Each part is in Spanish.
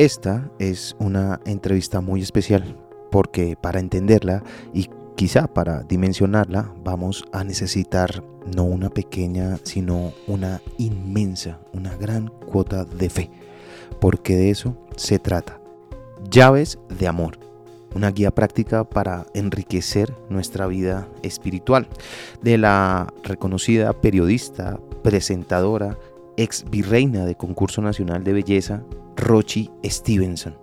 Esta es una entrevista muy especial porque para entenderla y quizá para dimensionarla vamos a necesitar no una pequeña, sino una inmensa, una gran cuota de fe, porque de eso se trata. Llaves de amor, una guía práctica para enriquecer nuestra vida espiritual, de la reconocida periodista, presentadora, ex virreina de concurso nacional de belleza, Rochi Stevenson,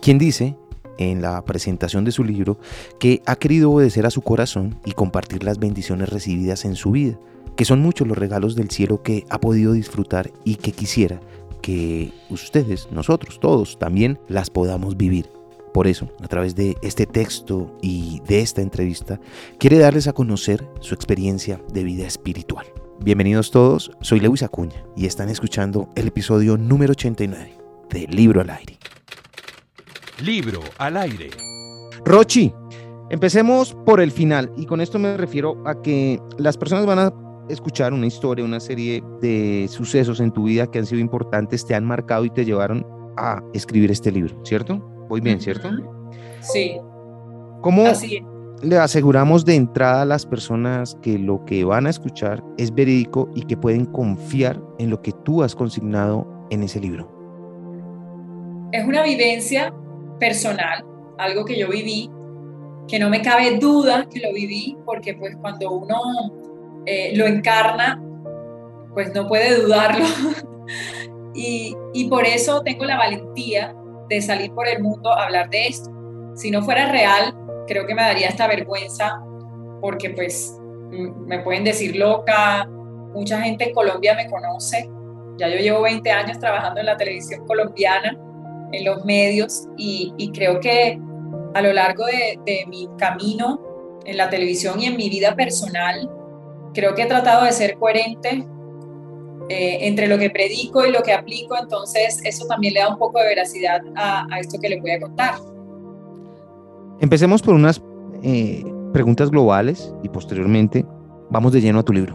quien dice en la presentación de su libro que ha querido obedecer a su corazón y compartir las bendiciones recibidas en su vida, que son muchos los regalos del cielo que ha podido disfrutar y que quisiera que ustedes, nosotros, todos también las podamos vivir. Por eso, a través de este texto y de esta entrevista, quiere darles a conocer su experiencia de vida espiritual. Bienvenidos todos, soy Lewis Acuña y están escuchando el episodio número 89 de Libro al Aire. Libro al Aire. Rochi, empecemos por el final y con esto me refiero a que las personas van a escuchar una historia, una serie de sucesos en tu vida que han sido importantes, te han marcado y te llevaron a escribir este libro, ¿cierto? Voy bien, ¿cierto? Sí. ¿Cómo le aseguramos de entrada a las personas que lo que van a escuchar es verídico y que pueden confiar en lo que tú has consignado en ese libro? es una vivencia personal, algo que yo viví, que no me cabe duda que lo viví, porque pues cuando uno eh, lo encarna, pues no puede dudarlo. y, y por eso tengo la valentía de salir por el mundo a hablar de esto. Si no fuera real, creo que me daría esta vergüenza, porque pues me pueden decir loca, mucha gente en Colombia me conoce, ya yo llevo 20 años trabajando en la televisión colombiana en los medios y, creo que a lo largo de, mi camino en la televisión y en mi vida personal, creo que he tratado de ser coherente eh, entre lo que predico y lo que aplico, entonces eso también le da un poco de veracidad a, esto que les voy a contar. Empecemos por unas eh, preguntas globales y posteriormente vamos de lleno a tu libro.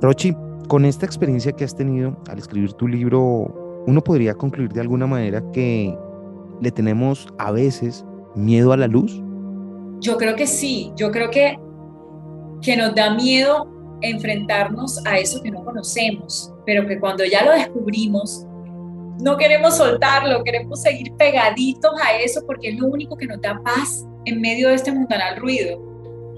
Rochi, con esta experiencia que has tenido al escribir tu libro, uno podría concluir de alguna manera que le tenemos a veces miedo a la luz. Yo creo que sí, yo creo que, que nos da miedo enfrentarnos a eso que no conocemos, pero que cuando ya lo descubrimos, no queremos soltarlo, queremos seguir pegaditos a eso porque es lo único que nos da paz en medio de este mundanal ruido.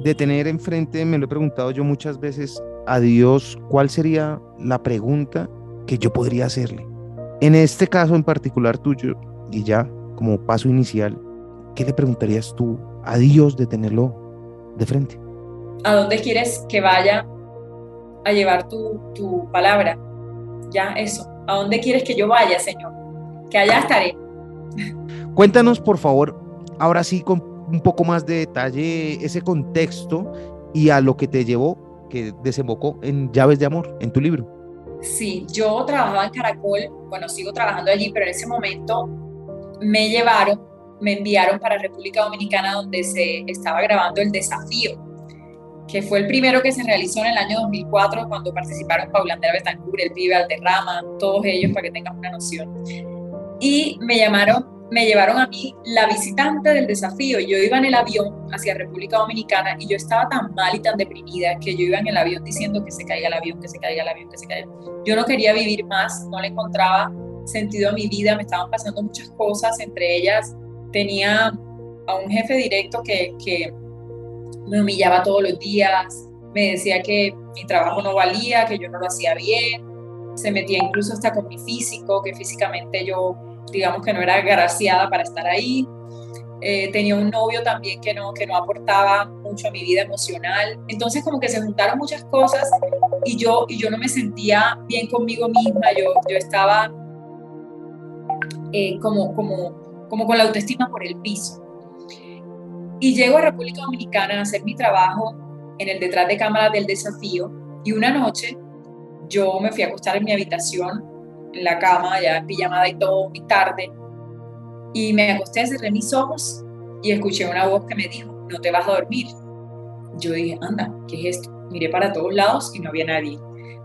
De tener enfrente, me lo he preguntado yo muchas veces a Dios, ¿cuál sería la pregunta que yo podría hacerle? En este caso en particular tuyo, y ya como paso inicial, ¿qué le preguntarías tú a Dios de tenerlo de frente? ¿A dónde quieres que vaya a llevar tu, tu palabra? Ya, eso. ¿A dónde quieres que yo vaya, Señor? Que allá estaré. Cuéntanos, por favor, ahora sí, con un poco más de detalle, ese contexto y a lo que te llevó, que desembocó en Llaves de Amor, en tu libro. Sí, yo trabajaba en Caracol, bueno, sigo trabajando allí, pero en ese momento me llevaron, me enviaron para República Dominicana donde se estaba grabando El Desafío, que fue el primero que se realizó en el año 2004 cuando participaron Paulandera Betancourt, El Pibe Alderrama, todos ellos para que tengan una noción. Y me llamaron me llevaron a mí la visitante del desafío. Yo iba en el avión hacia República Dominicana y yo estaba tan mal y tan deprimida que yo iba en el avión diciendo que se caiga el avión, que se caiga el avión, que se caiga. Yo no quería vivir más, no le encontraba sentido a mi vida, me estaban pasando muchas cosas, entre ellas tenía a un jefe directo que me humillaba todos los días, me decía que mi trabajo no valía, que yo no lo hacía bien, se metía incluso hasta con mi físico, que físicamente yo digamos que no era agraciada para estar ahí. Eh, tenía un novio también que no, que no aportaba mucho a mi vida emocional. Entonces como que se juntaron muchas cosas y yo, y yo no me sentía bien conmigo misma, yo, yo estaba eh, como, como, como con la autoestima por el piso. Y llego a República Dominicana a hacer mi trabajo en el detrás de cámaras del desafío y una noche yo me fui a acostar en mi habitación en la cama, ya pijamada y todo, muy tarde. Y me acosté, cerré mis ojos y escuché una voz que me dijo, no te vas a dormir. Yo dije, anda, ¿qué es esto? Miré para todos lados y no había nadie.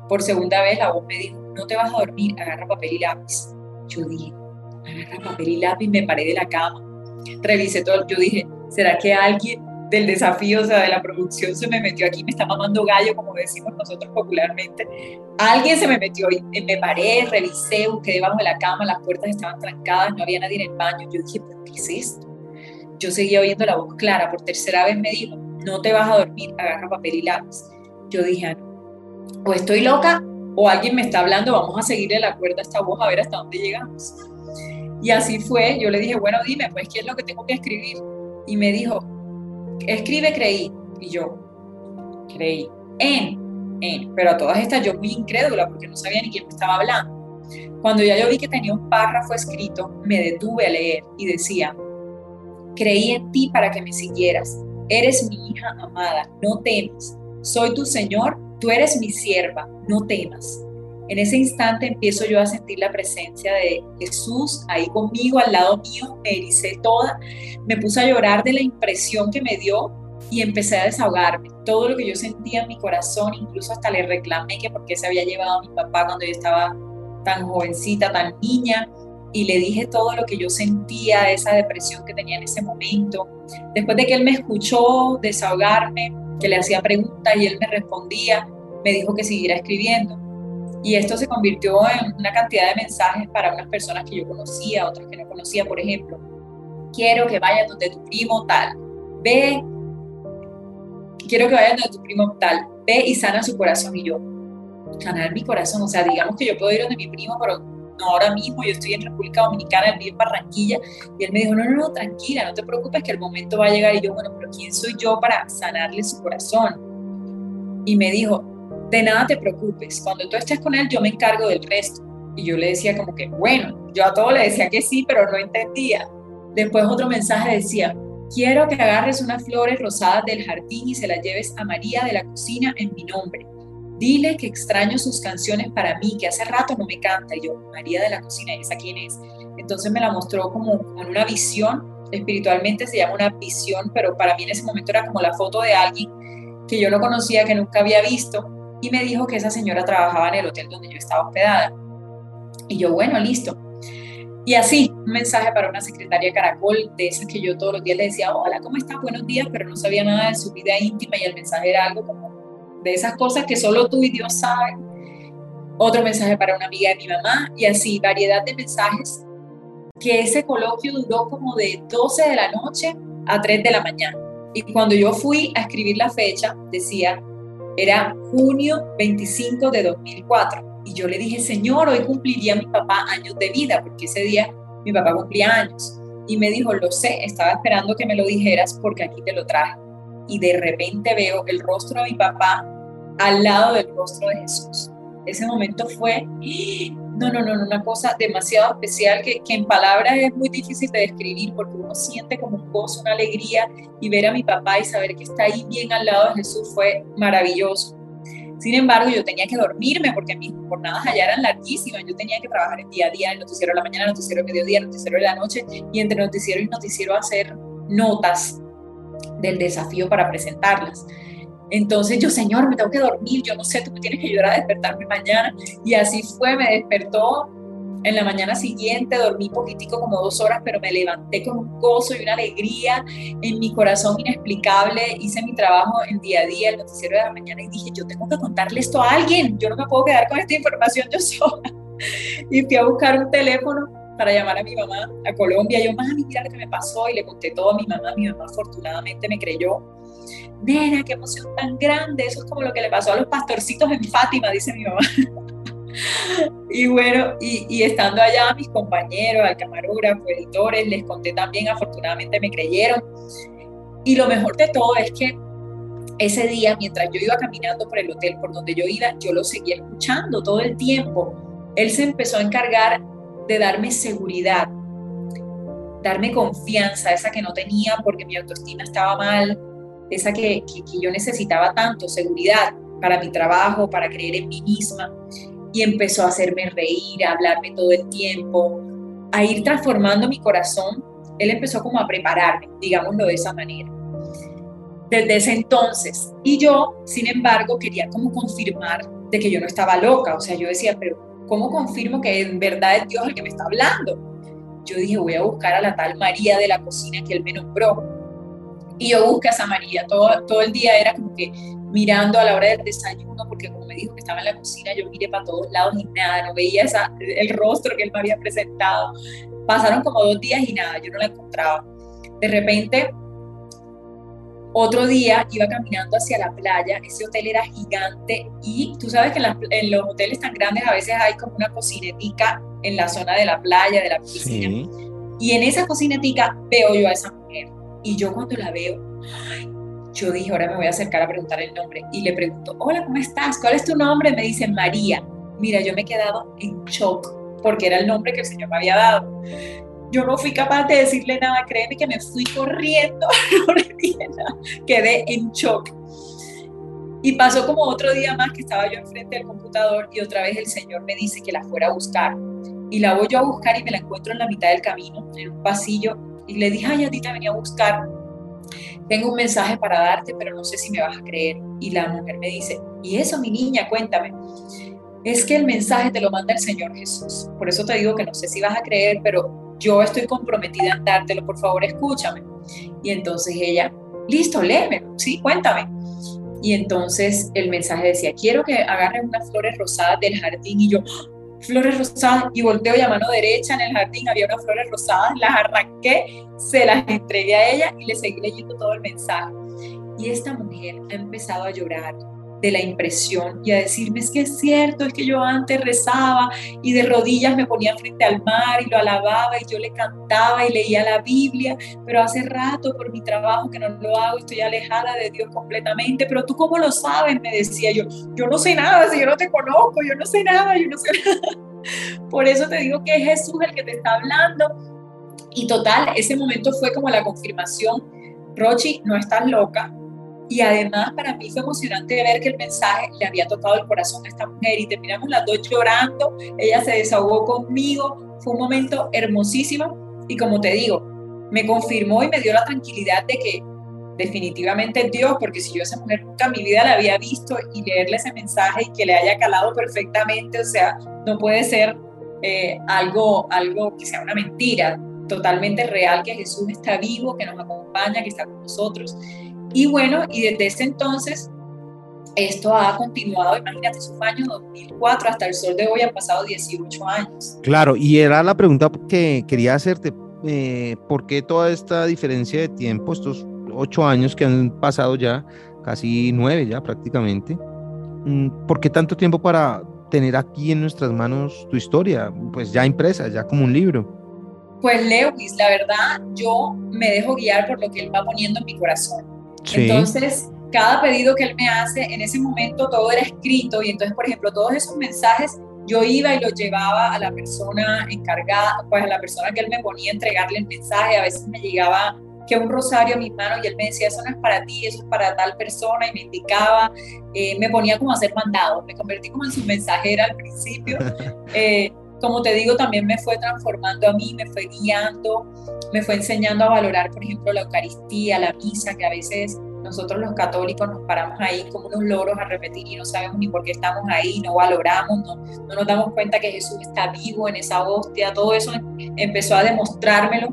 Por segunda vez la voz me dijo, no te vas a dormir, agarra papel y lápiz. Yo dije, agarra papel y lápiz, me paré de la cama, revisé todo, yo dije, ¿será que alguien del desafío, o sea, de la producción se me metió aquí, me está mamando gallo, como decimos nosotros popularmente. Alguien se me metió y me paré, revisé, busqué debajo de la cama, las puertas estaban trancadas, no había nadie en el baño. Yo dije, ¿pero qué es esto? Yo seguía oyendo la voz clara, por tercera vez me dijo, no te vas a dormir, agarra papel y lápiz. Yo dije, ah, o estoy loca o alguien me está hablando, vamos a seguirle la cuerda a esta voz a ver hasta dónde llegamos. Y así fue, yo le dije, bueno, dime, pues, ¿qué es lo que tengo que escribir? Y me dijo, escribe creí. Y yo, creí en, en. Pero a todas estas yo muy incrédula porque no sabía ni quién me estaba hablando. Cuando ya yo vi que tenía un párrafo escrito, me detuve a leer y decía, creí en ti para que me siguieras. Eres mi hija amada, no temas. Soy tu Señor, tú eres mi sierva, no temas. En ese instante empiezo yo a sentir la presencia de Jesús ahí conmigo, al lado mío, me ericé toda, me puse a llorar de la impresión que me dio y empecé a desahogarme. Todo lo que yo sentía en mi corazón, incluso hasta le reclamé que por qué se había llevado a mi papá cuando yo estaba tan jovencita, tan niña, y le dije todo lo que yo sentía, esa depresión que tenía en ese momento. Después de que él me escuchó desahogarme, que le hacía preguntas y él me respondía, me dijo que siguiera escribiendo. Y esto se convirtió en una cantidad de mensajes para unas personas que yo conocía, otras que no conocía, por ejemplo. Quiero que vayas donde tu primo tal. Ve. Quiero que vayas donde tu primo tal. Ve y sana su corazón. Y yo, sanar mi corazón. O sea, digamos que yo puedo ir donde mi primo, pero no ahora mismo. Yo estoy en República Dominicana, él vive en Barranquilla. Y él me dijo, no, no, no, tranquila, no te preocupes que el momento va a llegar. Y yo, bueno, pero ¿quién soy yo para sanarle su corazón? Y me dijo, de nada te preocupes, cuando tú estés con él yo me encargo del resto. Y yo le decía como que, bueno, yo a todo le decía que sí, pero no entendía. Después otro mensaje decía, quiero que agarres unas flores rosadas del jardín y se las lleves a María de la cocina en mi nombre. Dile que extraño sus canciones para mí, que hace rato no me canta. Y yo, María de la cocina, ¿esa quién es? Entonces me la mostró como en una visión, espiritualmente se llama una visión, pero para mí en ese momento era como la foto de alguien que yo no conocía, que nunca había visto, y me dijo que esa señora trabajaba en el hotel donde yo estaba hospedada. Y yo, bueno, listo. Y así, un mensaje para una secretaria Caracol, de esas que yo todos los días le decía, hola, ¿cómo estás? Buenos días, pero no sabía nada de su vida íntima y el mensaje era algo como de esas cosas que solo tú y Dios saben. Otro mensaje para una amiga de mi mamá y así, variedad de mensajes, que ese coloquio duró como de 12 de la noche a 3 de la mañana. Y cuando yo fui a escribir la fecha, decía era junio 25 de 2004. Y yo le dije, Señor, hoy cumpliría mi papá años de vida, porque ese día mi papá cumplía años. Y me dijo, lo sé, estaba esperando que me lo dijeras porque aquí te lo traje. Y de repente veo el rostro de mi papá al lado del rostro de Jesús. Ese momento fue, no, no, no, una cosa demasiado especial que, que, en palabras es muy difícil de describir porque uno siente como un gozo, una alegría y ver a mi papá y saber que está ahí bien al lado de Jesús fue maravilloso. Sin embargo, yo tenía que dormirme porque mis jornadas allá eran larguísimas. Yo tenía que trabajar el día a día, el noticiero de la mañana, el noticiero de mediodía, el noticiero de la noche y entre noticiero y noticiero hacer notas del desafío para presentarlas. Entonces yo, Señor, me tengo que dormir, yo no sé, tú me tienes que ayudar a despertarme mañana. Y así fue, me despertó en la mañana siguiente, dormí poquitico, como dos horas, pero me levanté con un gozo y una alegría en mi corazón inexplicable. Hice mi trabajo en día a día, el noticiero de la mañana, y dije, yo tengo que contarle esto a alguien, yo no me puedo quedar con esta información yo sola. Y fui a buscar un teléfono para llamar a mi mamá a Colombia. Yo, mami, mira lo que me pasó, y le conté todo a mi mamá. Mi mamá afortunadamente me creyó nena, qué emoción tan grande, eso es como lo que le pasó a los pastorcitos en Fátima, dice mi mamá. y bueno, y, estando allá, mis compañeros, al camarógrafo, editores, les conté también, afortunadamente me creyeron. Y lo mejor de todo es que ese día, mientras yo iba caminando por el hotel por donde yo iba, yo lo seguía escuchando todo el tiempo. Él se empezó a encargar de darme seguridad, darme confianza, esa que no tenía porque mi autoestima estaba mal, esa que, yo necesitaba tanto, seguridad para mi trabajo, para creer en mí misma. Y empezó a hacerme reír, a hablarme todo el tiempo, a ir transformando mi corazón. Él empezó como a prepararme, digámoslo de esa manera. Desde ese entonces. Y yo, sin embargo, quería como confirmar de que yo no estaba loca. O sea, yo decía, pero ¿cómo confirmo que en verdad es Dios el que me está hablando? yo dije, voy a buscar a la tal María de la cocina que él me nombró. Y yo busqué a esa María, todo, todo el día era como que mirando a la hora del desayuno, porque como me dijo que estaba en la cocina, yo miré para todos lados y nada, no veía esa, el rostro que él me había presentado. Pasaron como dos días y nada, yo no la encontraba. De repente, otro día iba caminando hacia la playa, ese hotel era gigante y tú sabes que en, los hoteles tan grandes a veces hay como una cocinetica en la zona de la playa, de la piscina. Y en esa cocinetica veo yo a esa mujer y yo cuando la veo, yo dije, ahora me voy a acercar a preguntar el nombre y le pregunto, hola, ¿cómo estás? ¿Cuál es tu nombre? Me dice María. Mira, yo me he quedado en shock porque era el nombre que el Señor me había dado. Yo no fui capaz de decirle nada, créeme que me fui corriendo, no le dije nada, quedé en shock. Y pasó como otro día más que estaba yo enfrente del computador y otra vez el Señor me dice que la fuera a buscar. Y la voy yo a buscar y me la encuentro en la mitad del camino, en un pasillo, y le dije, ay, a ti te venía a buscar. Tengo un mensaje para darte, pero no sé si me vas a creer. Y la mujer me dice, ¿y eso, mi niña? Cuéntame. Es que el mensaje te lo manda el Señor Jesús. Por eso te digo que no sé si vas a creer, pero yo estoy comprometida en dártelo, por favor, escúchame. Y entonces ella, listo, léeme, sí, cuéntame. Y entonces el mensaje decía, quiero que agarren unas flores rosadas del jardín y yo, ¡Ah! flores rosadas, y volteo y a mano derecha en el jardín había unas flores rosadas, las arranqué, se las entregué a ella y le seguí leyendo todo el mensaje. Y esta mujer ha empezado a llorar de la impresión y a decirme es que es cierto, es que yo antes rezaba y de rodillas me ponía frente al mar y lo alababa y yo le cantaba y leía la Biblia, pero hace rato por mi trabajo que no lo hago, estoy alejada de Dios completamente, pero tú cómo lo sabes, me decía yo, yo no sé nada, si yo no te conozco, yo no sé nada, yo no sé nada. Por eso te digo que es Jesús el que te está hablando. Y total, ese momento fue como la confirmación, Rochi, no estás loca, y además para mí fue emocionante ver que el mensaje le había tocado el corazón a esta mujer y terminamos las dos llorando, ella se desahogó conmigo, fue un momento hermosísimo y como te digo, me confirmó y me dio la tranquilidad de que definitivamente Dios, porque si yo a esa mujer nunca en mi vida la había visto y leerle ese mensaje y que le haya calado perfectamente, o sea, no puede ser eh, algo, algo que sea una mentira, totalmente real, que Jesús está vivo, que nos acompaña, que está con nosotros. Y bueno, y desde ese entonces esto ha continuado, imagínate, su año 2004 hasta el sol de hoy han pasado 18 años. Claro, y era la pregunta que quería hacerte, eh, ¿por qué toda esta diferencia de tiempo, estos ocho años que han pasado ya, casi nueve ya prácticamente? Mm, ¿Por qué tanto tiempo para tener aquí en nuestras manos tu historia, pues ya impresa, ya como un libro? Pues Lewis, la verdad, yo me dejo guiar por lo que él va poniendo en mi corazón. Entonces, cada pedido que él me hace, en ese momento todo era escrito y entonces, por ejemplo, todos esos mensajes yo iba y los llevaba a la persona encargada, pues a la persona que él me ponía a entregarle el mensaje. A veces me llegaba que un rosario a mis manos y él me decía, eso no es para ti, eso es para tal persona y me indicaba, eh, me ponía como a hacer mandado, me convertí como en su mensajera al principio. Eh, como te digo, también me fue transformando a mí, me fue guiando, me fue enseñando a valorar, por ejemplo, la Eucaristía, la misa, que a veces nosotros los católicos nos paramos ahí como unos loros a repetir y no sabemos ni por qué estamos ahí, no valoramos, no, no nos damos cuenta que Jesús está vivo en esa hostia, todo eso empezó a demostrármelo.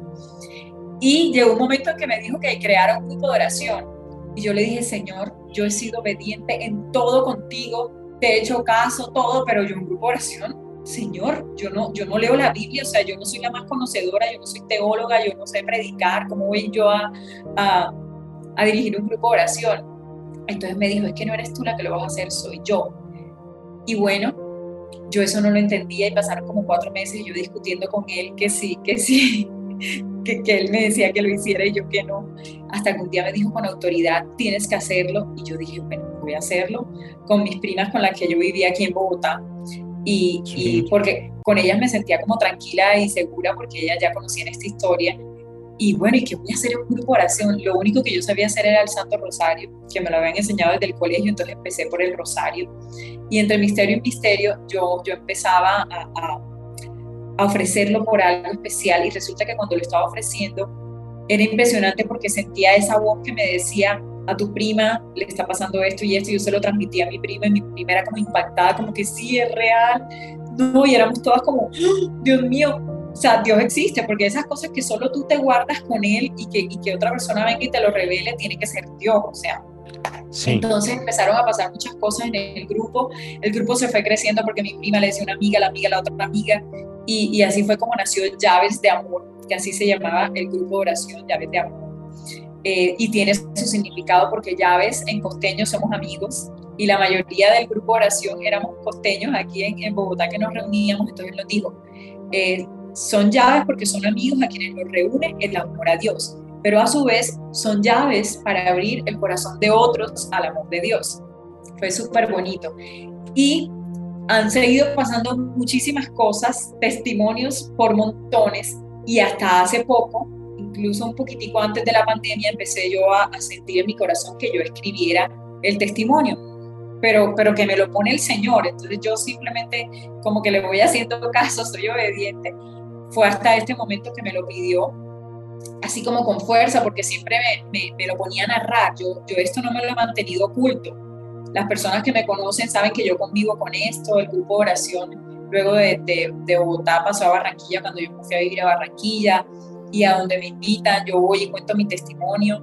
Y llegó un momento en que me dijo que creara un grupo de oración. Y yo le dije, Señor, yo he sido obediente en todo contigo, te he hecho caso, todo, pero yo un grupo de oración Señor, yo no, yo no leo la Biblia, o sea, yo no soy la más conocedora, yo no soy teóloga, yo no sé predicar, ¿cómo voy yo a, dirigir un grupo de oración? Entonces me dijo, es que no eres tú la que lo vas a hacer, soy yo. Y bueno, yo eso no lo entendía y pasaron como cuatro meses yo discutiendo con él que sí, que sí, que, que, él me decía que lo hiciera y yo que no. Hasta que un día me dijo con autoridad, tienes que hacerlo. Y yo dije, bueno, voy a hacerlo con mis primas con las que yo vivía aquí en Bogotá y, porque con ellas me sentía como tranquila y segura porque ellas ya conocían esta historia. Y bueno, ¿y qué voy a hacer en un grupo de oración? Lo único que yo sabía hacer era el Santo Rosario, que me lo habían enseñado desde el colegio, entonces empecé por el Rosario. Y entre misterio y misterio yo, yo empezaba a, a, a ofrecerlo por algo especial y resulta que cuando lo estaba ofreciendo era impresionante porque sentía esa voz que me decía, a tu prima le está pasando esto y esto, y yo se lo transmití a mi prima y mi prima era como impactada, como que sí, es real, no, y éramos todas como, ¡Ah! Dios mío, o sea, Dios existe, porque esas cosas que solo tú te guardas con Él y que, y que otra persona venga y te lo revele, tiene que ser Dios, o sea. Entonces empezaron a pasar muchas cosas en el grupo, el grupo se fue creciendo porque mi prima le decía una amiga, la amiga, la otra amiga, y, y así fue como nació Llaves de Amor, que así se llamaba el grupo de oración, Llaves de Amor. Eh, y tiene su significado porque llaves en costeño somos amigos y la mayoría del grupo oración éramos costeños aquí en, en Bogotá que nos reuníamos, entonces nos dijo, eh, son llaves porque son amigos a quienes nos reúne el amor a Dios, pero a su vez son llaves para abrir el corazón de otros al amor de Dios. Fue súper bonito. Y han seguido pasando muchísimas cosas, testimonios por montones, y hasta hace poco incluso un poquitico antes de la pandemia empecé yo a, sentir en mi corazón que yo escribiera el testimonio, pero, pero que me lo pone el Señor. Entonces yo simplemente como que le voy haciendo caso, soy obediente. Fue hasta este momento que me lo pidió, así como con fuerza, porque siempre me, me, lo ponía a narrar. Yo, yo esto no me lo he mantenido oculto. Las personas que me conocen saben que yo convivo con esto, el grupo de oración. Luego de, de, de Bogotá pasó a Barranquilla cuando yo me fui a vivir a Barranquilla y a donde me invitan, yo voy y cuento mi testimonio.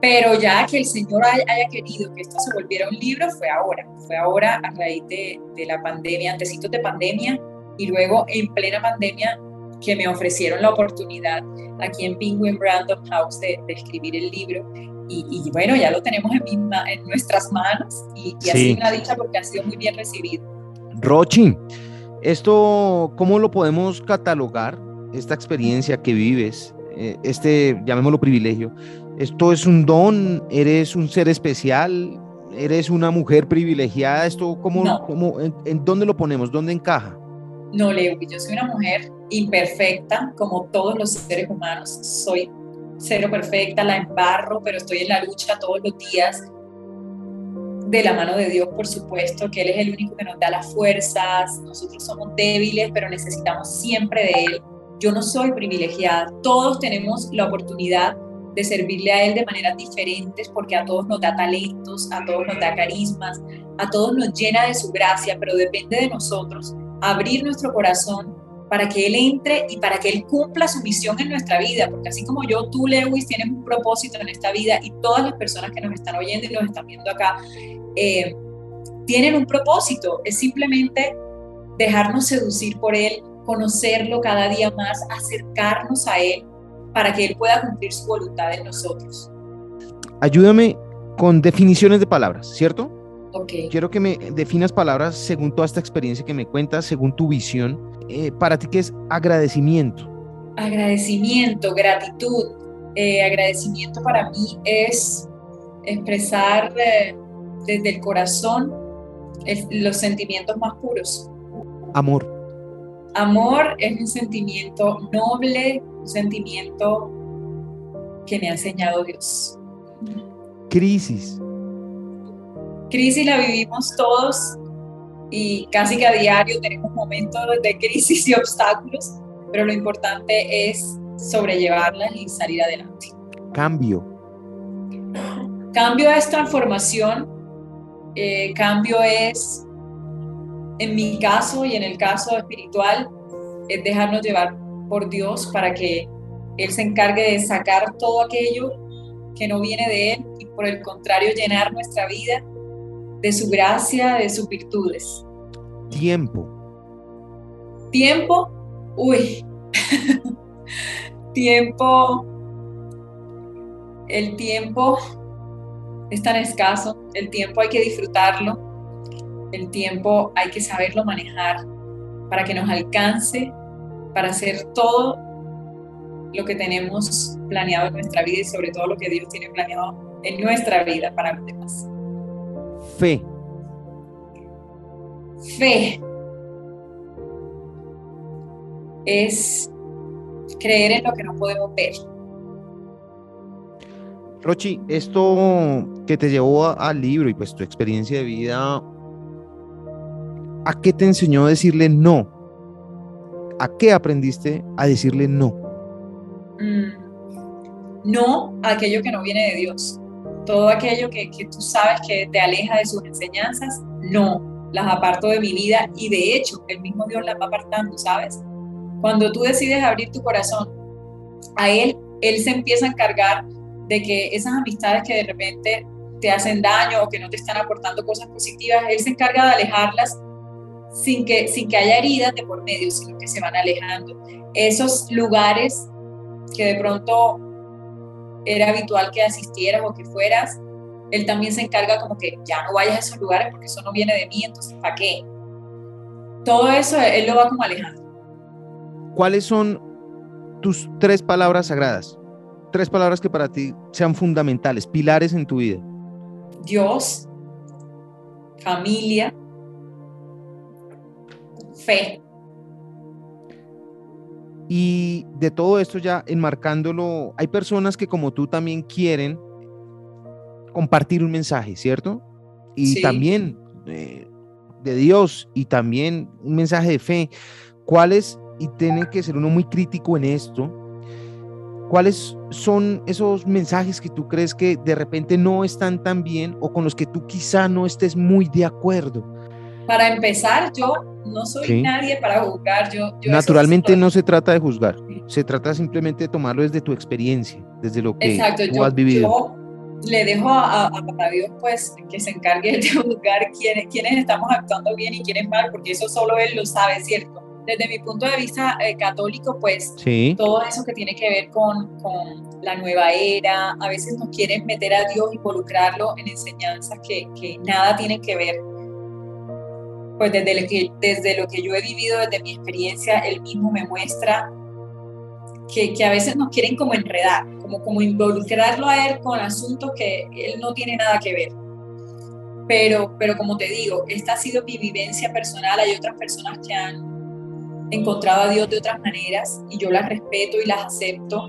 Pero ya que el Señor haya querido que esto se volviera un libro, fue ahora. Fue ahora a raíz de, de la pandemia, antecitos de pandemia y luego en plena pandemia que me ofrecieron la oportunidad aquí en Penguin Random House de, escribir el libro. Y, bueno, ya lo tenemos en, en nuestras manos y, y ha sido una dicha porque ha sido muy bien recibido. Rochi, ¿esto cómo lo podemos catalogar? Esta experiencia que vives, eh, este, llamémoslo privilegio, esto es un don, eres un ser especial, eres una mujer privilegiada, esto cómo, en, dónde lo ponemos, dónde encaja? No, Leo, yo soy una mujer imperfecta, como todos los seres humanos, soy cero perfecta, la embarro, pero estoy en la lucha todos los días de la mano de Dios, por supuesto, que Él es el único que nos da las fuerzas, nosotros somos débiles, pero necesitamos siempre de Él yo no soy privilegiada, todos tenemos la oportunidad de servirle a Él de maneras diferentes porque a todos nos da talentos, a todos nos da carismas, a todos nos llena de su gracia, pero depende de nosotros abrir nuestro corazón para que Él entre y para que Él cumpla su misión en nuestra vida, porque así como yo, tú, Lewis, tienes un propósito en esta vida y todas las personas que nos están oyendo y nos están viendo acá, eh, tienen un propósito, es simplemente dejarnos seducir por Él, conocerlo cada día más, acercarnos a Él para que Él pueda cumplir su voluntad en nosotros. Ayúdame con definiciones de palabras, ¿cierto? Ok. Quiero que me definas palabras según toda esta experiencia que me cuentas, según tu visión. Eh, para ti, ¿qué es agradecimiento? Agradecimiento, gratitud. Eh, agradecimiento para mí es expresar eh, desde el corazón los sentimientos más puros. Amor. Amor es un sentimiento noble, un sentimiento que me ha enseñado Dios. Crisis. Crisis la vivimos todos y casi que a diario tenemos momentos de crisis y obstáculos, pero lo importante es sobrellevarlas y salir adelante. Cambio. Cambio es transformación, eh, cambio es en mi caso y en el caso espiritual, es dejarnos llevar por Dios para que Él se encargue de sacar todo aquello que no viene de Él y por el contrario llenar nuestra vida de su gracia, de sus virtudes. Tiempo. Tiempo, uy, tiempo, el tiempo es tan escaso, el tiempo hay que disfrutarlo el tiempo hay que saberlo manejar para que nos alcance para hacer todo lo que tenemos planeado en nuestra vida y sobre todo lo que Dios tiene planeado en nuestra vida para los demás. Fe. Fe es creer en lo que no podemos ver. Rochi, esto que te llevó al libro y pues tu experiencia de vida ¿A qué te enseñó a decirle no? ¿A qué aprendiste a decirle no? Mm, no a aquello que no viene de Dios. Todo aquello que, que tú sabes que te aleja de sus enseñanzas, no, las aparto de mi vida y de hecho el mismo Dios las va apartando, ¿sabes? Cuando tú decides abrir tu corazón a Él, Él se empieza a encargar de que esas amistades que de repente te hacen daño o que no te están aportando cosas positivas, Él se encarga de alejarlas sin que, sin que haya heridas de por medio, sino que se van alejando. Esos lugares que de pronto era habitual que asistieras o que fueras, Él también se encarga como que ya no vayas a esos lugares porque eso no viene de mí, entonces ¿para qué? Todo eso Él lo va como alejando. ¿Cuáles son tus tres palabras sagradas? Tres palabras que para ti sean fundamentales, pilares en tu vida. Dios, familia, fe. Y de todo esto ya enmarcándolo, hay personas que como tú también quieren compartir un mensaje, ¿cierto? Y también eh, de Dios y también un mensaje de fe. ¿Cuáles, y tiene que ser uno muy crítico en esto, cuáles son esos mensajes que tú crees que de repente no están tan bien o con los que tú quizá no estés muy de acuerdo? Para empezar, yo no soy nadie para juzgar. Yo, Naturalmente no se trata de juzgar, se trata simplemente de tomarlo desde tu experiencia, desde lo que tú has vivido. Yo le dejo a, a, Papá Dios pues que se encargue de juzgar quiénes, quiénes estamos actuando bien y quiénes mal, porque eso solo Él lo sabe, ¿cierto? Desde mi punto de vista eh, católico, pues todo eso que tiene que ver con, con, la nueva era, a veces nos quieren meter a Dios, involucrarlo en enseñanzas que, que nada tienen que ver pues desde lo, que, desde lo que yo he vivido, desde mi experiencia, él mismo me muestra que, que, a veces nos quieren como enredar, como, como involucrarlo a él con asuntos que él no tiene nada que ver. Pero, pero como te digo, esta ha sido mi vivencia personal, hay otras personas que han encontrado a Dios de otras maneras y yo las respeto y las acepto.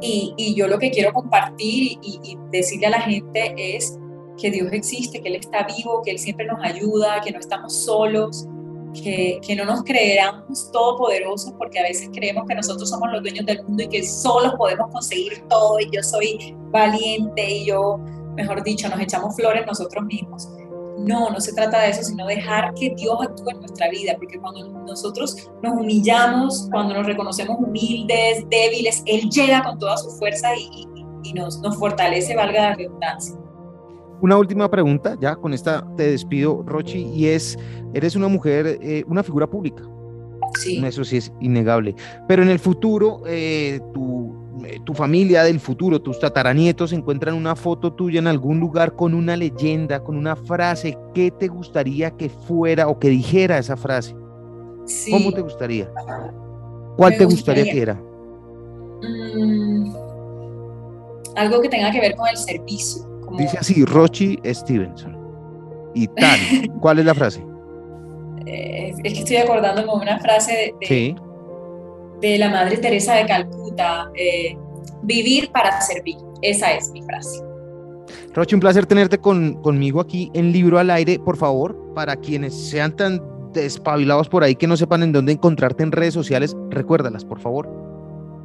Y, y yo lo que quiero compartir y, y decirle a la gente es que Dios existe, que Él está vivo, que Él siempre nos ayuda, que no estamos solos, que, que, no nos creeramos todopoderosos porque a veces creemos que nosotros somos los dueños del mundo y que solos podemos conseguir todo y yo soy valiente y yo, mejor dicho, nos echamos flores nosotros mismos. No, no se trata de eso, sino dejar que Dios actúe en nuestra vida, porque cuando nosotros nos humillamos, cuando nos reconocemos humildes, débiles, Él llega con toda su fuerza y, nos fortalece, valga la redundancia. Una última pregunta, ya con esta te despido, Rochi, y es, eres una mujer, eh, una figura pública. Sí. Eso sí es innegable. Pero en el futuro, eh, tu, eh, tu, familia del futuro, tus tataranietos, encuentran una foto tuya en algún lugar con una leyenda, con una frase. ¿Qué te gustaría que fuera o que dijera esa frase? Sí. ¿Cómo te gustaría? ¿Cuál te gustaría, que era? Mm, algo que tenga que ver con el servicio Dice así, Rochi Stevenson. Y tal. ¿Cuál es la frase? Eh, es que estoy acordándome de una frase de, de, la Madre Teresa de Calcuta. Eh, vivir para servir. Esa es mi frase. Rochi, un placer tenerte con, conmigo aquí en Libro al Aire. Por favor, para quienes sean tan despabilados por ahí que no sepan en dónde encontrarte en redes sociales, recuérdalas, por favor.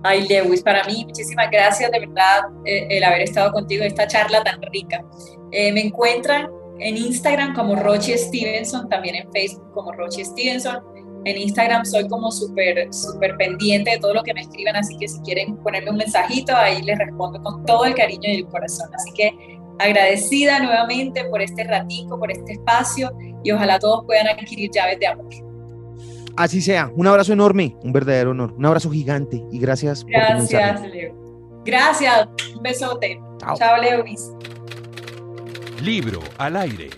Ay, Lewis, para mí, muchísimas gracias de verdad eh, el haber estado contigo en esta charla tan rica. Eh, me encuentran en Instagram como Rochi Stevenson, también en Facebook como Rochi Stevenson. En Instagram soy como súper, súper pendiente de todo lo que me escriban, así que si quieren ponerme un mensajito, ahí les respondo con todo el cariño y el corazón. Así que agradecida nuevamente por este ratico, por este espacio y ojalá todos puedan adquirir llaves de amor. Así sea. Un abrazo enorme, un verdadero honor, un abrazo gigante y gracias. Gracias, por tu Leo. Gracias, un besote. Chao, Chao. Libro al aire.